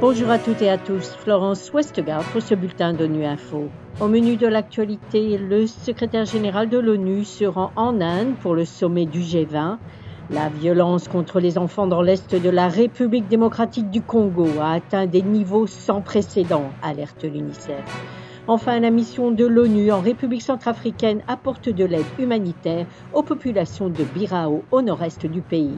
Bonjour à toutes et à tous, Florence Westgard pour ce bulletin d'ONU Info. Au menu de l'actualité, le secrétaire général de l'ONU se rend en Inde pour le sommet du G20. La violence contre les enfants dans l'Est de la République démocratique du Congo a atteint des niveaux sans précédent, alerte l'UNICEF. Enfin, la mission de l'ONU en République centrafricaine apporte de l'aide humanitaire aux populations de Birao au nord-est du pays.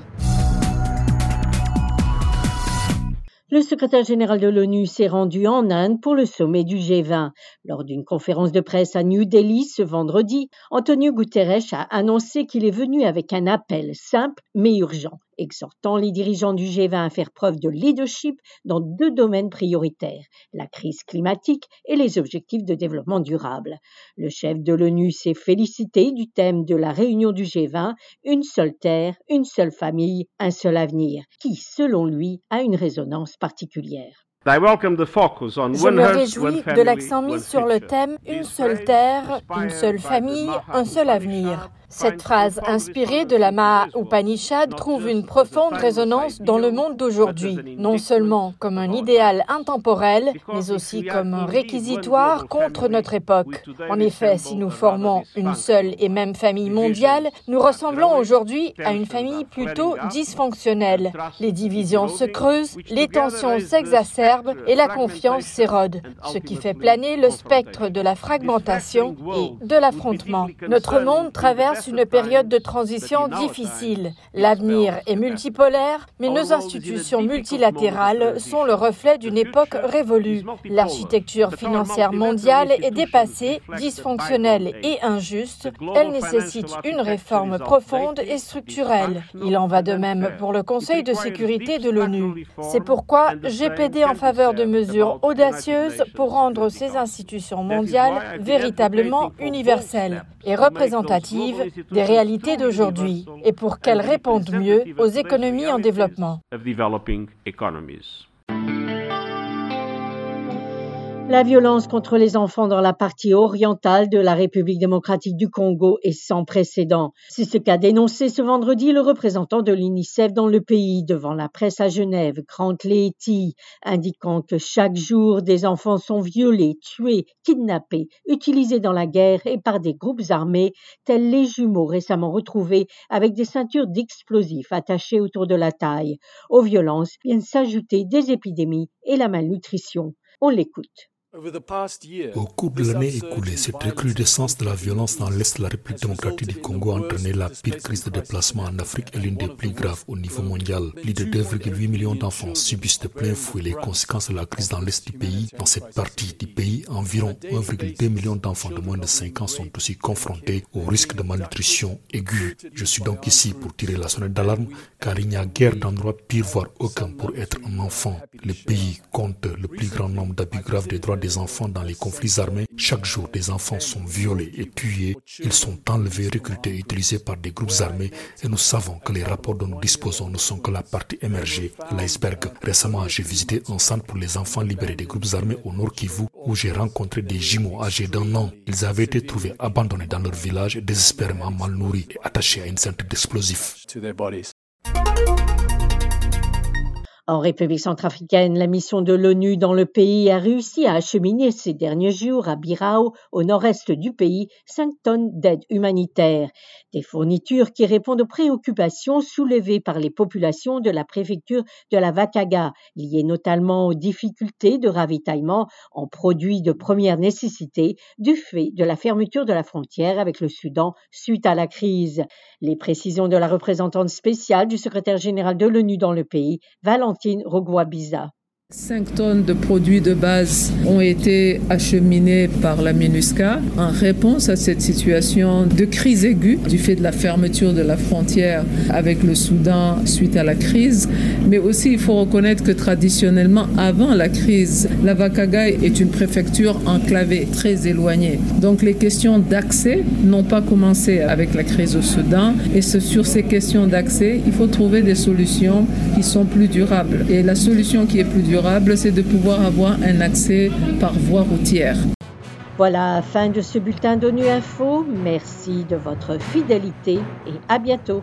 Le secrétaire général de l'ONU s'est rendu en Inde pour le sommet du G20. Lors d'une conférence de presse à New Delhi ce vendredi, Antonio Guterres a annoncé qu'il est venu avec un appel simple mais urgent exhortant les dirigeants du G20 à faire preuve de leadership dans deux domaines prioritaires, la crise climatique et les objectifs de développement durable. Le chef de l'ONU s'est félicité du thème de la réunion du G20, Une seule terre, une seule famille, un seul avenir, qui, selon lui, a une résonance particulière. Je me réjouis de l'accent mis sur le thème Une seule terre, une seule famille, un seul avenir. Cette phrase inspirée de la Maha Upanishad trouve une profonde résonance dans le monde d'aujourd'hui, non seulement comme un idéal intemporel, mais aussi comme un réquisitoire contre notre époque. En effet, si nous formons une seule et même famille mondiale, nous ressemblons aujourd'hui à une famille plutôt dysfonctionnelle. Les divisions se creusent, les tensions s'exacerbent et la confiance s'érode, ce qui fait planer le spectre de la fragmentation et de l'affrontement. Notre monde traverse une période de transition difficile. L'avenir est multipolaire, mais nos institutions multilatérales sont le reflet d'une époque révolue. L'architecture financière mondiale est dépassée, dysfonctionnelle et injuste. Elle nécessite une réforme profonde et structurelle. Il en va de même pour le Conseil de sécurité de l'ONU. C'est pourquoi j'ai plaidé en faveur de mesures audacieuses pour rendre ces institutions mondiales véritablement universelles et représentatives des réalités d'aujourd'hui et pour qu'elles répondent mieux aux économies en développement. La violence contre les enfants dans la partie orientale de la République démocratique du Congo est sans précédent. C'est ce qu'a dénoncé ce vendredi le représentant de l'UNICEF dans le pays devant la presse à Genève, Grant Leeti, indiquant que chaque jour des enfants sont violés, tués, kidnappés, utilisés dans la guerre et par des groupes armés tels les jumeaux récemment retrouvés avec des ceintures d'explosifs attachées autour de la taille. Aux violences viennent s'ajouter des épidémies et la malnutrition. On l'écoute. Au cours de l'année écoulée, cette recrudescence de la violence dans l'Est de la République démocratique du Congo a entraîné la pire crise de déplacement en Afrique et l'une des plus graves au niveau mondial. Plus de 2,8 millions d'enfants subissent de plein fouet les conséquences de la crise dans l'Est du pays. Dans cette partie du pays, environ 1,2 million d'enfants de moins de 5 ans sont aussi confrontés au risque de malnutrition aiguë. Je suis donc ici pour tirer la sonnette d'alarme car il n'y a guère d'endroit pire voire aucun pour être un enfant. Le pays compte le plus grand nombre d'abus graves des droits des enfants dans les conflits armés. Chaque jour, des enfants sont violés et tués. Ils sont enlevés, recrutés utilisés par des groupes armés. Et nous savons que les rapports dont nous disposons ne sont que la partie émergée, l'iceberg. Récemment, j'ai visité un centre pour les enfants libérés des groupes armés au Nord Kivu où j'ai rencontré des jumeaux âgés d'un an. Ils avaient été trouvés abandonnés dans leur village, désespérément mal nourris et attachés à une ceinture d'explosifs. En République centrafricaine, la mission de l'ONU dans le pays a réussi à acheminer ces derniers jours à Birao, au nord-est du pays, 5 tonnes d'aide humanitaire. Des fournitures qui répondent aux préoccupations soulevées par les populations de la préfecture de la Vakaga, liées notamment aux difficultés de ravitaillement en produits de première nécessité du fait de la fermeture de la frontière avec le Soudan suite à la crise. Les précisions de la représentante spéciale du secrétaire général de l'ONU dans le pays, Valentine Martine Rogoabiza. 5 tonnes de produits de base ont été acheminées par la MINUSCA en réponse à cette situation de crise aiguë du fait de la fermeture de la frontière avec le Soudan suite à la crise. Mais aussi, il faut reconnaître que traditionnellement, avant la crise, la Vakagai est une préfecture enclavée, très éloignée. Donc les questions d'accès n'ont pas commencé avec la crise au Soudan. Et sur ces questions d'accès, il faut trouver des solutions qui sont plus durables. Et la solution qui est plus c'est de pouvoir avoir un accès par voie routière. Voilà, fin de ce bulletin d'ONU Info. Merci de votre fidélité et à bientôt.